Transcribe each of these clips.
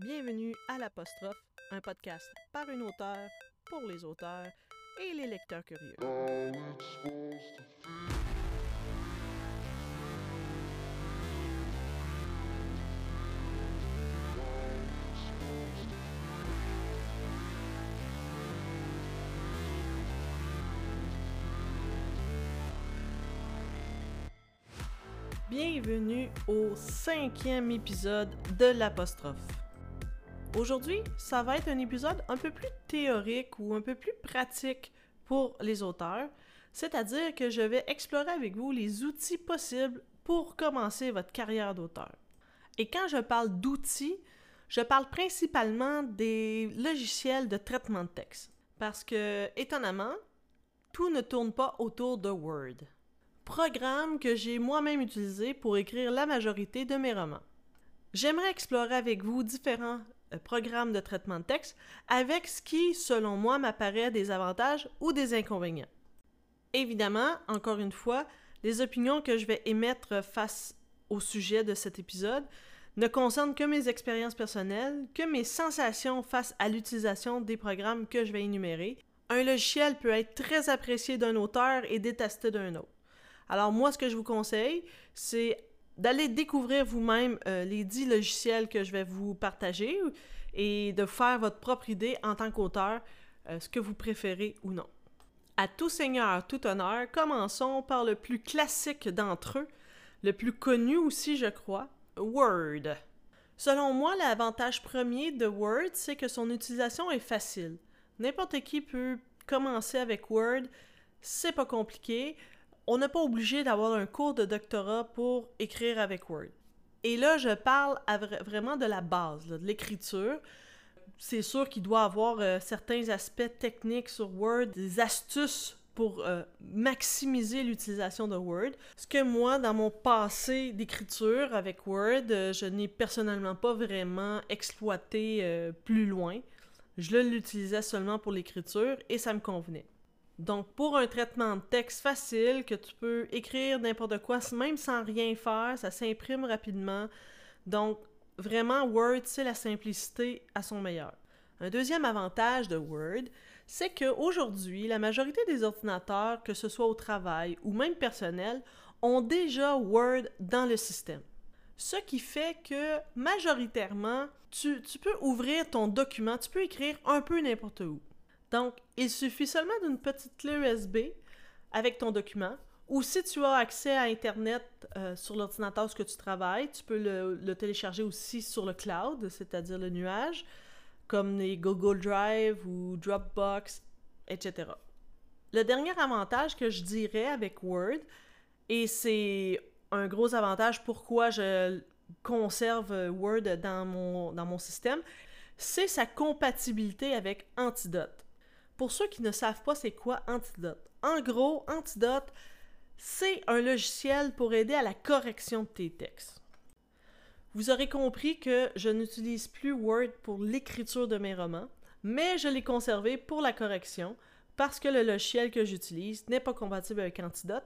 Bienvenue à l'apostrophe, un podcast par une auteure, pour les auteurs et les lecteurs curieux. Bienvenue au cinquième épisode de l'apostrophe. Aujourd'hui, ça va être un épisode un peu plus théorique ou un peu plus pratique pour les auteurs, c'est-à-dire que je vais explorer avec vous les outils possibles pour commencer votre carrière d'auteur. Et quand je parle d'outils, je parle principalement des logiciels de traitement de texte. Parce que, étonnamment, tout ne tourne pas autour de Word. Programme que j'ai moi-même utilisé pour écrire la majorité de mes romans. J'aimerais explorer avec vous différents euh, programmes de traitement de texte avec ce qui, selon moi, m'apparaît des avantages ou des inconvénients. Évidemment, encore une fois, les opinions que je vais émettre face au sujet de cet épisode ne concernent que mes expériences personnelles, que mes sensations face à l'utilisation des programmes que je vais énumérer. Un logiciel peut être très apprécié d'un auteur et détesté d'un autre. Alors moi, ce que je vous conseille, c'est d'aller découvrir vous-même euh, les dix logiciels que je vais vous partager et de faire votre propre idée en tant qu'auteur, euh, ce que vous préférez ou non. À tout seigneur, tout honneur, commençons par le plus classique d'entre eux, le plus connu aussi, je crois, Word. Selon moi, l'avantage premier de Word, c'est que son utilisation est facile. N'importe qui peut commencer avec Word, c'est pas compliqué on n'est pas obligé d'avoir un cours de doctorat pour écrire avec Word. Et là, je parle vraiment de la base, de l'écriture. C'est sûr qu'il doit avoir euh, certains aspects techniques sur Word, des astuces pour euh, maximiser l'utilisation de Word. Ce que moi, dans mon passé d'écriture avec Word, euh, je n'ai personnellement pas vraiment exploité plus loin. Je l'utilisais seulement pour l'écriture et ça me convenait. Donc, pour un traitement de texte facile, que tu peux écrire n'importe quoi, même sans rien faire, ça s'imprime rapidement. Donc, vraiment, Word, c'est la simplicité à son meilleur. Un deuxième avantage de Word, c'est qu'aujourd'hui, la majorité des ordinateurs, que ce soit au travail ou même personnel, ont déjà Word dans le système. Ce qui fait que majoritairement, tu, peux ouvrir ton document, tu peux écrire un peu n'importe où. Donc, il suffit seulement d'une petite clé USB avec ton document. Ou si tu as accès à Internet euh, sur l'ordinateur où tu travailles, tu peux le, télécharger aussi sur le cloud, c'est-à-dire le nuage, comme les Google Drive ou Dropbox, etc. Le dernier avantage que je dirais avec Word, et c'est un gros avantage pourquoi je conserve Word dans mon, dans mon système, c'est sa compatibilité avec Antidote. Pour ceux qui ne savent pas c'est quoi Antidote, en gros, Antidote, c'est un logiciel pour aider à la correction de tes textes. Vous aurez compris que je n'utilise plus Word pour l'écriture de mes romans, mais je l'ai conservé pour la correction parce que le logiciel que j'utilise n'est pas compatible avec Antidote.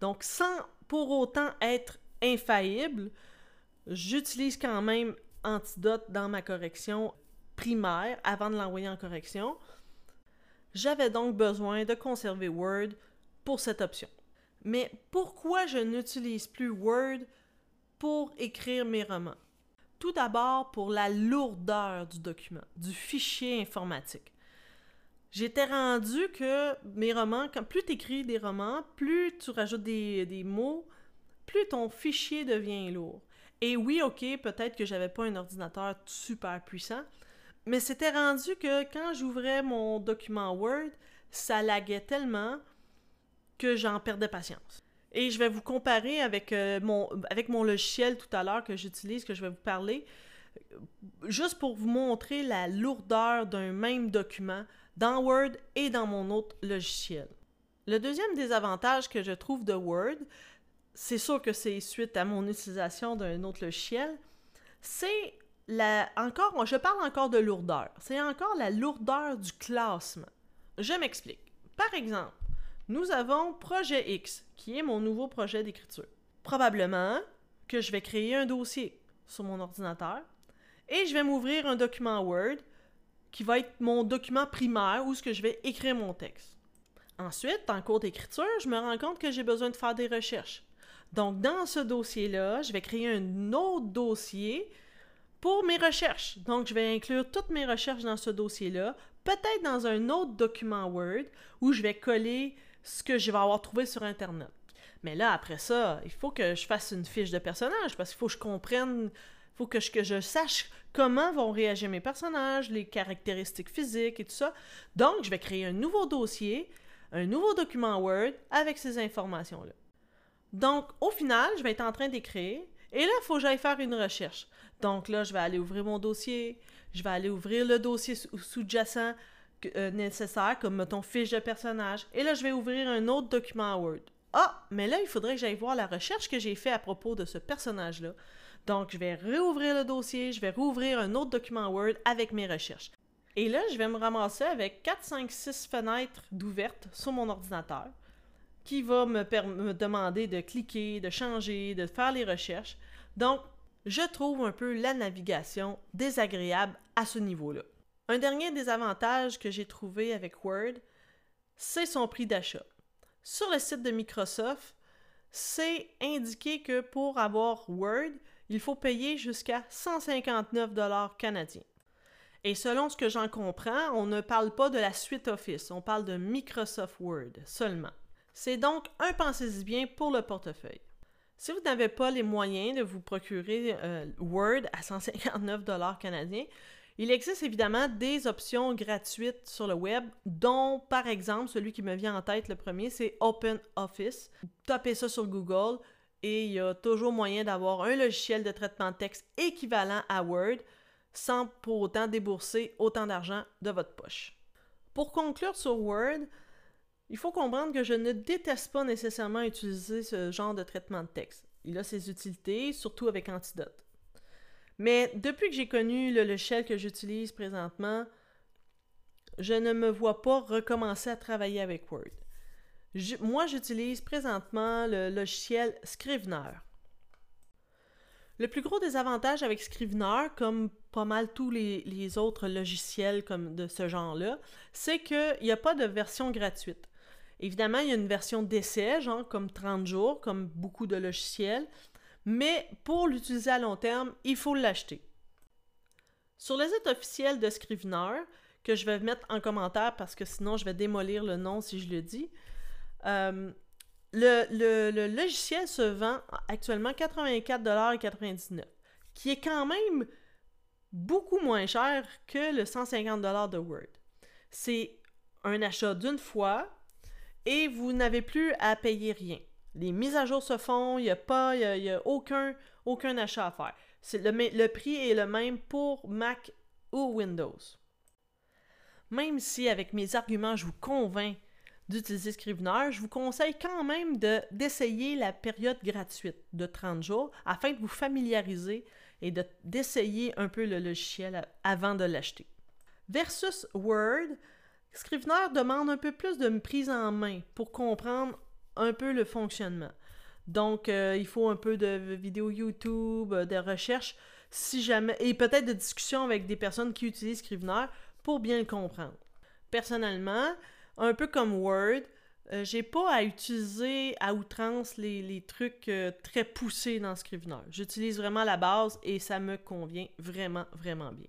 Donc, sans pour autant être infaillible, j'utilise quand même Antidote dans ma correction primaire avant de l'envoyer en correction. J'avais donc besoin de conserver Word pour cette option. Mais pourquoi je n'utilise plus Word pour écrire mes romans? Tout d'abord pour la lourdeur du document, du fichier informatique. J'étais rendu que mes romans, plus tu écris des romans, plus tu rajoutes des, des mots, plus ton fichier devient lourd. Et oui, ok, peut-être que j'avais pas un ordinateur super puissant, mais c'était rendu que quand j'ouvrais mon document Word, ça laguait tellement que j'en perdais patience. Et je vais vous comparer avec, euh, mon, avec mon logiciel tout à l'heure que j'utilise, que je vais vous parler, juste pour vous montrer la lourdeur d'un même document dans Word et dans mon autre logiciel. Le deuxième désavantage que je trouve de Word, c'est sûr que c'est suite à mon utilisation d'un autre logiciel, c'est encore, je parle encore de lourdeur. C'est encore la lourdeur du classement. Je m'explique. Par exemple, nous avons Projet X, qui est mon nouveau projet d'écriture. Probablement que je vais créer un dossier sur mon ordinateur et je vais m'ouvrir un document Word qui va être mon document primaire où ce que je vais écrire mon texte. Ensuite, en cours d'écriture, je me rends compte que j'ai besoin de faire des recherches. Donc, dans ce dossier-là, je vais créer un autre dossier pour mes recherches. Donc, je vais inclure toutes mes recherches dans ce dossier-là, peut-être dans un autre document Word où je vais coller ce que je vais avoir trouvé sur Internet. Mais là, après ça, il faut que je fasse une fiche de personnage parce qu'il faut que je comprenne, il faut que je, que je sache comment vont réagir mes personnages, les caractéristiques physiques et tout ça. Donc, je vais créer un nouveau dossier, un nouveau document Word avec ces informations-là. Donc, au final, je vais être en train d'écrire et là, il faut que j'aille faire une recherche. Donc là, je vais aller ouvrir mon dossier, je vais aller ouvrir le dossier sous-jacent euh, nécessaire, comme mettons fiche de personnage, et là, je vais ouvrir un autre document Word. Ah, mais là, il faudrait que j'aille voir la recherche que j'ai fait à propos de ce personnage-là. Donc, je vais réouvrir le dossier, je vais rouvrir un autre document Word avec mes recherches. Et là, je vais me ramasser avec 4, 5, 6 fenêtres d'ouvertes sur mon ordinateur qui va me, me demander de cliquer, de changer, de faire les recherches. Donc, je trouve un peu la navigation désagréable à ce niveau-là. Un dernier désavantage que j'ai trouvé avec Word, c'est son prix d'achat. Sur le site de Microsoft, c'est indiqué que pour avoir Word, il faut payer jusqu'à 159 dollars canadiens. Et selon ce que j'en comprends, on ne parle pas de la suite Office, on parle de Microsoft Word seulement. C'est donc un pensez-y bien pour le portefeuille. Si vous n'avez pas les moyens de vous procurer euh, Word à 159 dollars canadiens, il existe évidemment des options gratuites sur le web, dont par exemple celui qui me vient en tête le premier, c'est OpenOffice. Tapez ça sur Google et il y a toujours moyen d'avoir un logiciel de traitement de texte équivalent à Word sans pour autant débourser autant d'argent de votre poche. Pour conclure sur Word, il faut comprendre que je ne déteste pas nécessairement utiliser ce genre de traitement de texte. Il a ses utilités, surtout avec Antidote. Mais depuis que j'ai connu le logiciel que j'utilise présentement, je ne me vois pas recommencer à travailler avec Word. moi, j'utilise présentement le logiciel Scrivener. Le plus gros désavantage avec Scrivener, comme pas mal tous les, autres logiciels de ce genre-là, c'est qu'il n'y a pas de version gratuite. Évidemment, il y a une version d'essai, genre comme 30 jours, comme beaucoup de logiciels, mais pour l'utiliser à long terme, il faut l'acheter. Sur le site officiel de Scrivener, que je vais mettre en commentaire parce que sinon je vais démolir le nom si je le dis, euh, le, logiciel se vend actuellement 84,99$, qui est quand même beaucoup moins cher que le 150$ de Word. C'est un achat d'une fois, et vous n'avez plus à payer rien. Les mises à jour se font, il n'y a pas, il a, aucun, aucun achat à faire. Le, le prix est le même pour Mac ou Windows. Même si avec mes arguments je vous convainc d'utiliser Scrivener, je vous conseille quand même d'essayer la période gratuite de 30 jours afin de vous familiariser et d'essayer un peu le logiciel avant de l'acheter. Versus Word, Scrivener demande un peu plus de prise en main pour comprendre un peu le fonctionnement. Donc, euh, il faut un peu de vidéos YouTube, de recherche, si jamais, et peut-être de discussion avec des personnes qui utilisent Scrivener pour bien le comprendre. Personnellement, un peu comme Word, euh, j'ai pas à utiliser à outrance les, trucs euh, très poussés dans Scrivener. J'utilise vraiment la base et ça me convient vraiment, vraiment bien.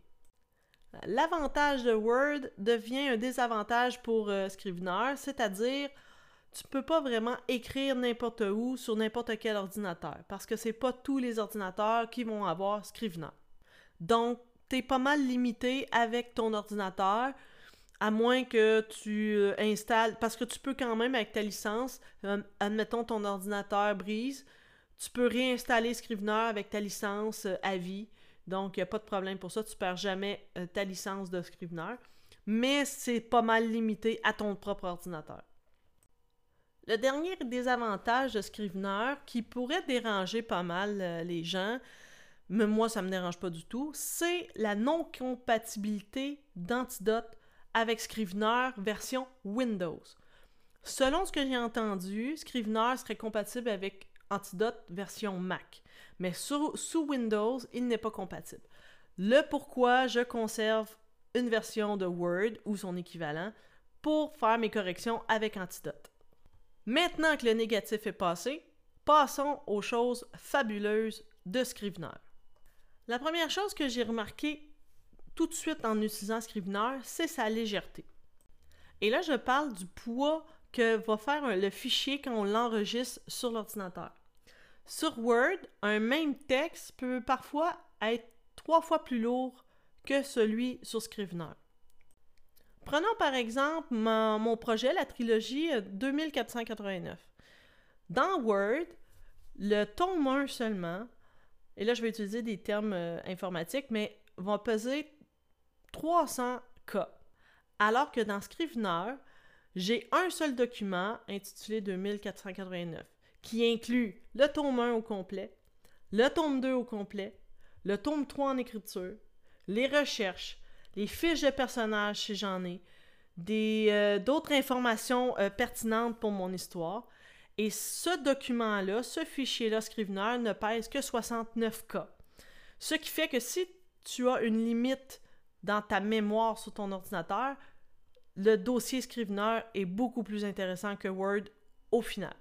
L'avantage de Word devient un désavantage pour euh, Scrivener, c'est-à-dire tu peux pas vraiment écrire n'importe où sur n'importe quel ordinateur parce que c'est pas tous les ordinateurs qui vont avoir Scrivener. Donc, tu es pas mal limité avec ton ordinateur à moins que tu euh, installes parce que tu peux quand même avec ta licence, euh, admettons ton ordinateur brise, tu peux réinstaller Scrivener avec ta licence à vie donc, il n'y a pas de problème pour ça. Tu perds jamais euh, ta licence de Scrivener. Mais c'est pas mal limité à ton propre ordinateur. Le dernier désavantage de Scrivener qui pourrait déranger pas mal euh, les gens, mais moi ça ne me dérange pas du tout, c'est la non-compatibilité d'Antidote avec Scrivener version Windows. Selon ce que j'ai entendu, Scrivener serait compatible avec Antidote version Mac mais sous Windows, il n'est pas compatible. le pourquoi je conserve une version de Word ou son équivalent pour faire mes corrections avec Antidote. Maintenant que le négatif est passé, passons aux choses fabuleuses de Scrivener. La première chose que j'ai remarqué tout de suite en utilisant Scrivener, c'est sa légèreté. Et là, je parle du poids que va faire le fichier quand on l'enregistre sur l'ordinateur. Sur Word, un même texte peut parfois être trois fois plus lourd que celui sur Scrivener. Prenons par exemple mon, projet, la trilogie 2489. Euh, Dans Word, le tome 1 seulement, et là je vais utiliser des termes euh, informatiques, mais va peser 300 K. Alors que dans Scrivener, j'ai un seul document intitulé 2489 qui inclut le tome 1 au complet, le tome 2 au complet, le tome 3 en écriture, les recherches, les fiches de personnages si j'en ai, euh, d'autres informations euh, pertinentes pour mon histoire. Et ce document-là, ce fichier-là, Scrivener, ne pèse que 69K. Ce qui fait que si tu as une limite dans ta mémoire sur ton ordinateur, le dossier Scrivener est beaucoup plus intéressant que Word au final.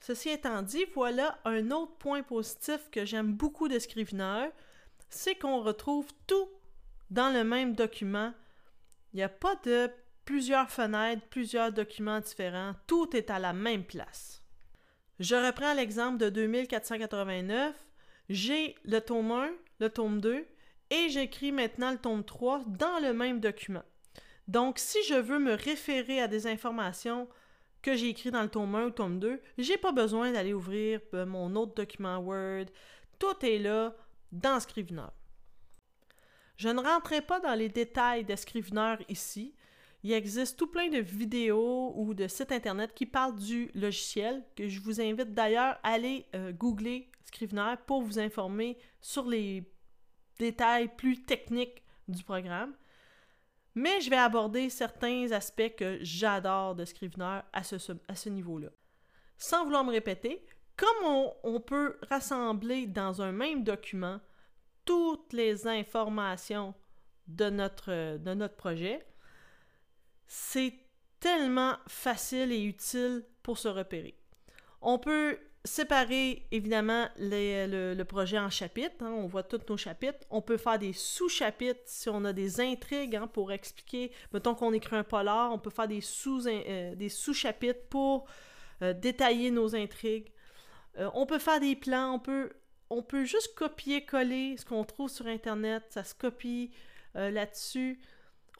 Ceci étant dit, voilà un autre point positif que j'aime beaucoup de Scrivener, c'est qu'on retrouve tout dans le même document. Il n'y a pas de plusieurs fenêtres, plusieurs documents différents, tout est à la même place. Je reprends l'exemple de 2489. J'ai le tome 1, le tome 2 et j'écris maintenant le tome 3 dans le même document. Donc, si je veux me référer à des informations que j'ai écrites dans le tome 1 ou tome 2, j'ai pas besoin d'aller ouvrir euh, mon autre document Word. Tout est là dans Scrivener. Je ne rentrerai pas dans les détails de Scrivener ici. Il existe tout plein de vidéos ou de sites internet qui parlent du logiciel, que je vous invite d'ailleurs à aller euh, googler Scrivener pour vous informer sur les détails plus techniques du programme. Mais je vais aborder certains aspects que j'adore de Scrivener à ce, niveau-là. Sans vouloir me répéter, comme on, peut rassembler dans un même document toutes les informations de notre, de notre projet, c'est tellement facile et utile pour se repérer. On peut séparer évidemment le, projet en chapitres. Hein, on voit tous nos chapitres. On peut faire des sous-chapitres si on a des intrigues hein, pour expliquer. Mettons qu'on écrit un polar, on peut faire des euh, sous-chapitres pour euh, détailler nos intrigues. Euh, on peut faire des plans, on peut, on peut juste copier-coller ce qu'on trouve sur Internet. Ça se copie là-dessus.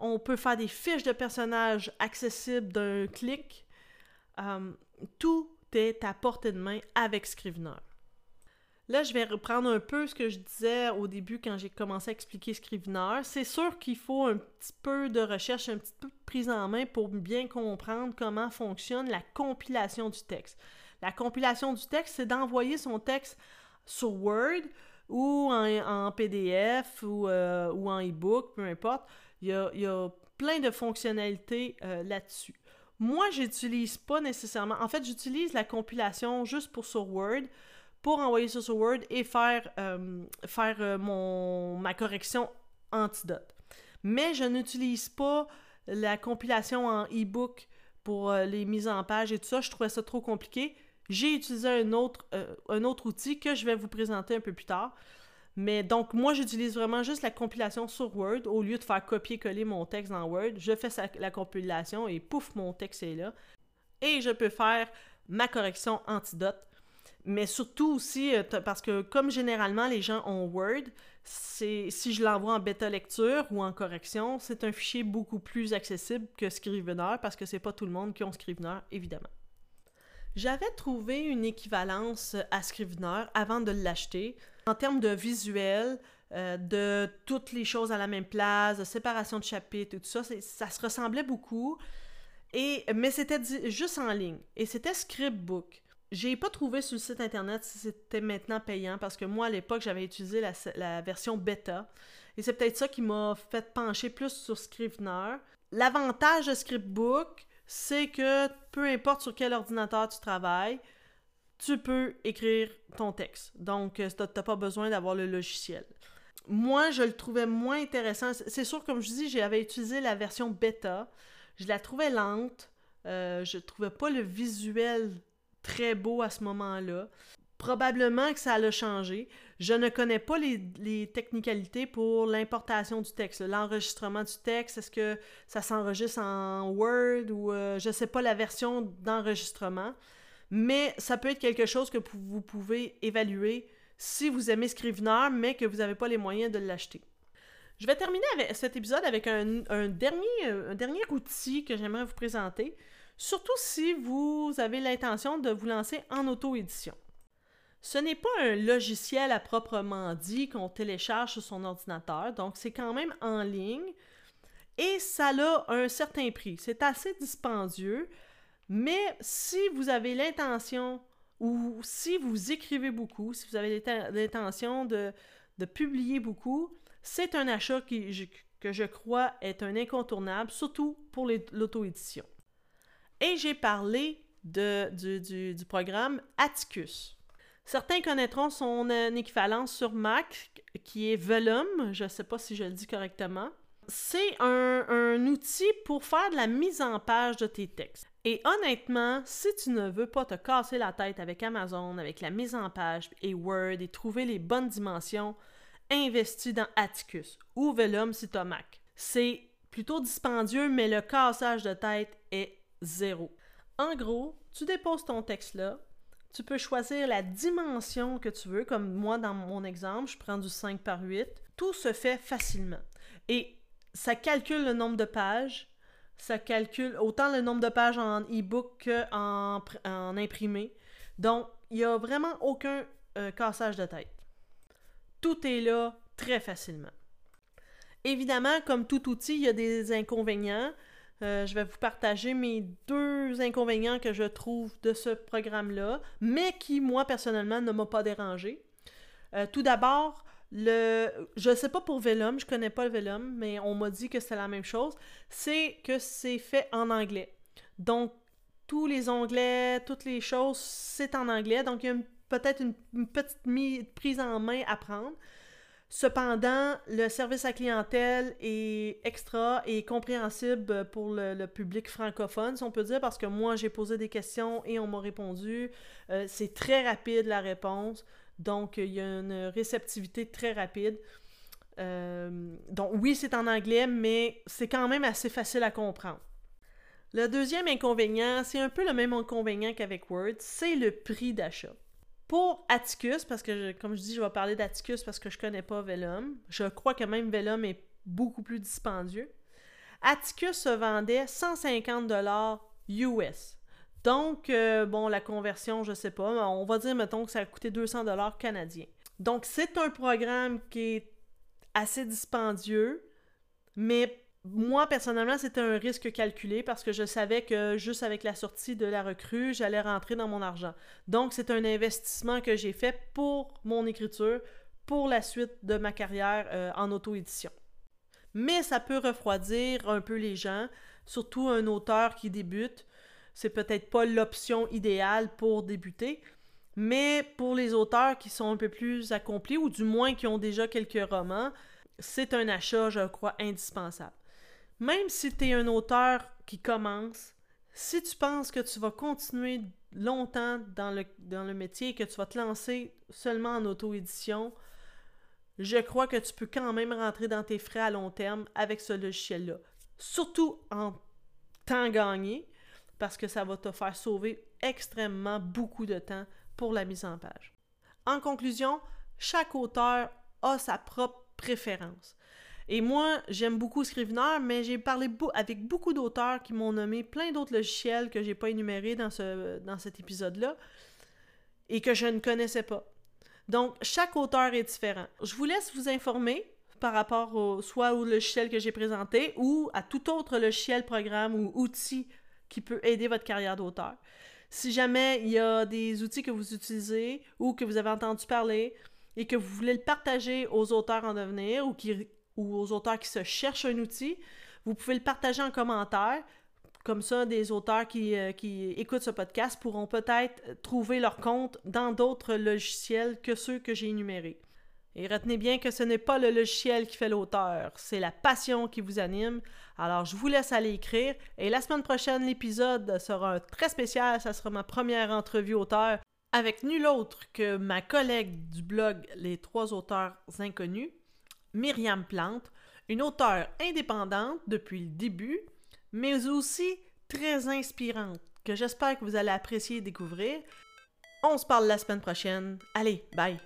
On peut faire des fiches de personnages accessibles d'un clic. tout est à portée de main avec Scrivener. Là, je vais reprendre un peu ce que je disais au début quand j'ai commencé à expliquer Scrivener. C'est sûr qu'il faut un petit peu de recherche, un petit peu de prise en main pour bien comprendre comment fonctionne la compilation du texte. La compilation du texte, c'est d'envoyer son texte sur Word ou en, PDF euh, ou, en e-book, peu importe. Il y, a, plein de fonctionnalités euh, là-dessus. Moi, j'utilise pas nécessairement. En fait, j'utilise la compilation juste pour sur Word pour envoyer sur Word et faire, euh, faire euh, mon, ma correction antidote. Mais je n'utilise pas la compilation en e-book pour euh, les mises en page et tout ça. Je trouvais ça trop compliqué. J'ai utilisé un autre, un autre outil que je vais vous présenter un peu plus tard. Mais donc, moi, j'utilise vraiment juste la compilation sur Word. Au lieu de faire copier-coller mon texte dans Word, je fais la compilation et pouf, mon texte est là. Et je peux faire ma correction antidote. Mais surtout aussi, euh, parce que comme généralement les gens ont Word, si je l'envoie en bêta lecture ou en correction, c'est un fichier beaucoup plus accessible que Scrivener parce que c'est pas tout le monde qui a Scrivener, évidemment. J'avais trouvé une équivalence à Scrivener avant de l'acheter en termes de visuel, euh, de toutes les choses à la même place, de séparation de chapitres tout ça, ça se ressemblait beaucoup. Et, mais c'était juste en ligne. Et c'était Scriptbook. J'ai pas trouvé sur le site internet si c'était maintenant payant parce que moi à l'époque j'avais utilisé la, la, version bêta et c'est peut-être ça qui m'a fait pencher plus sur Scrivener. L'avantage de Scriptbook, c'est que peu importe sur quel ordinateur tu travailles, tu peux écrire ton texte. Donc, euh, tu n'as pas besoin d'avoir le logiciel. moi, je le trouvais moins intéressant. C'est sûr, comme je dis, j'avais utilisé la version bêta. Je la trouvais lente. Euh, je trouvais pas le visuel très beau à ce moment-là. Probablement que ça a changé. Je ne connais pas les, technicalités pour l'importation du texte, l'enregistrement du texte. Est-ce que ça s'enregistre en Word ou euh, je ne sais pas la version d'enregistrement. Mais ça peut être quelque chose que vous pouvez évaluer si vous aimez Scrivener, mais que vous n'avez pas les moyens de l'acheter. Je vais terminer cet épisode avec un dernier outil que j'aimerais vous présenter, surtout si vous avez l'intention de vous lancer en auto-édition. Ce n'est pas un logiciel à proprement dit qu'on télécharge sur son ordinateur, donc c'est quand même en ligne et ça a un certain prix. C'est assez dispendieux, mais si vous avez l'intention ou si vous écrivez beaucoup, si vous avez l'intention de, publier beaucoup, c'est un achat qui, que je crois est un incontournable, surtout pour l'auto-édition. Et j'ai parlé du, du, programme Atticus. Certains connaîtront son équivalence sur Mac, qui est Velum, je ne sais pas si je le dis correctement. C'est un, outil pour faire de la mise en page de tes textes. Et honnêtement, si tu ne veux pas te casser la tête avec Amazon, avec la mise en page et Word et trouver les bonnes dimensions, investis dans Atticus ou Velum si tu Mac. C'est plutôt dispendieux, mais le cassage de tête est zéro. En gros, tu déposes ton texte là, tu peux choisir la dimension que tu veux, comme moi dans mon exemple, je prends du 5 par 8. Tout se fait facilement. Et ça calcule le nombre de pages, ça calcule autant le nombre de pages en e-book qu'en en imprimé. Donc, il n'y a vraiment aucun euh, cassage de tête. Tout est là très facilement. Évidemment, comme tout outil, il y a des inconvénients. Euh, je vais vous partager mes deux inconvénients que je trouve de ce programme-là, mais qui, moi, personnellement, ne m'ont pas dérangé. Euh, tout d'abord, le, je sais pas pour Velum, je connais pas le Velum, mais on m'a dit que c'est la même chose. C'est que c'est fait en anglais. Donc, tous les onglets, toutes les choses, c'est en anglais. Donc, il y a peut-être une, petite prise en main à prendre. Cependant, le service à clientèle est extra et compréhensible pour le, public francophone, si on peut dire, parce que moi, j'ai posé des questions et on m'a répondu. Euh, c'est très rapide la réponse. Donc, il y a une réceptivité très rapide. Euh, donc, oui, c'est en anglais, mais c'est quand même assez facile à comprendre. Le deuxième inconvénient, c'est un peu le même inconvénient qu'avec Word, c'est le prix d'achat. Pour Atticus, parce que, comme je dis, je vais parler d'Atticus parce que je connais pas Velum. Je crois que même Velum est beaucoup plus dispendieux. Atticus se vendait 150 US. Donc, euh, bon, la conversion, je sais pas, on va dire, mettons, que ça a coûté 200 dollars canadiens. Donc, c'est un programme qui est assez dispendieux, mais moi, personnellement, c'était un risque calculé parce que je savais que juste avec la sortie de la recrue, j'allais rentrer dans mon argent. Donc, c'est un investissement que j'ai fait pour mon écriture, pour la suite de ma carrière euh, en auto-édition. Mais ça peut refroidir un peu les gens, surtout un auteur qui débute c'est peut-être pas l'option idéale pour débuter, mais pour les auteurs qui sont un peu plus accomplis ou du moins qui ont déjà quelques romans, c'est un achat, je crois, indispensable. Même si tu es un auteur qui commence, si tu penses que tu vas continuer longtemps dans le, métier et que tu vas te lancer seulement en auto-édition, je crois que tu peux quand même rentrer dans tes frais à long terme avec ce logiciel-là. Surtout en temps gagné, parce que ça va te faire sauver extrêmement beaucoup de temps pour la mise en page. En conclusion, chaque auteur a sa propre préférence. Et moi, j'aime beaucoup Scrivener, mais j'ai parlé avec beaucoup d'auteurs qui m'ont nommé plein d'autres logiciels que j'ai pas énumérés dans, ce, dans cet épisode-là et que je ne connaissais pas. Donc, chaque auteur est différent. Je vous laisse vous informer par rapport au, soit au logiciel que j'ai présenté ou à tout autre logiciel, programme ou outil qui peut aider votre carrière d'auteur. Si jamais il y a des outils que vous utilisez ou que vous avez entendu parler et que vous voulez le partager aux auteurs en devenir ou, qui, ou aux auteurs qui se cherchent un outil, vous pouvez le partager en commentaire. Comme ça, des auteurs qui, euh, qui écoutent ce podcast pourront peut-être trouver leur compte dans d'autres logiciels que ceux que j'ai énumérés. Et retenez bien que ce n'est pas le logiciel qui fait l'auteur, c'est la passion qui vous anime. Alors, je vous laisse aller écrire. Et la semaine prochaine, l'épisode sera très spécial. Ça sera ma première entrevue auteur avec nul autre que ma collègue du blog Les Trois auteurs inconnus, Myriam Plante, une auteure indépendante depuis le début, mais aussi très inspirante, que j'espère que vous allez apprécier découvrir. On se parle la semaine prochaine. Allez, bye!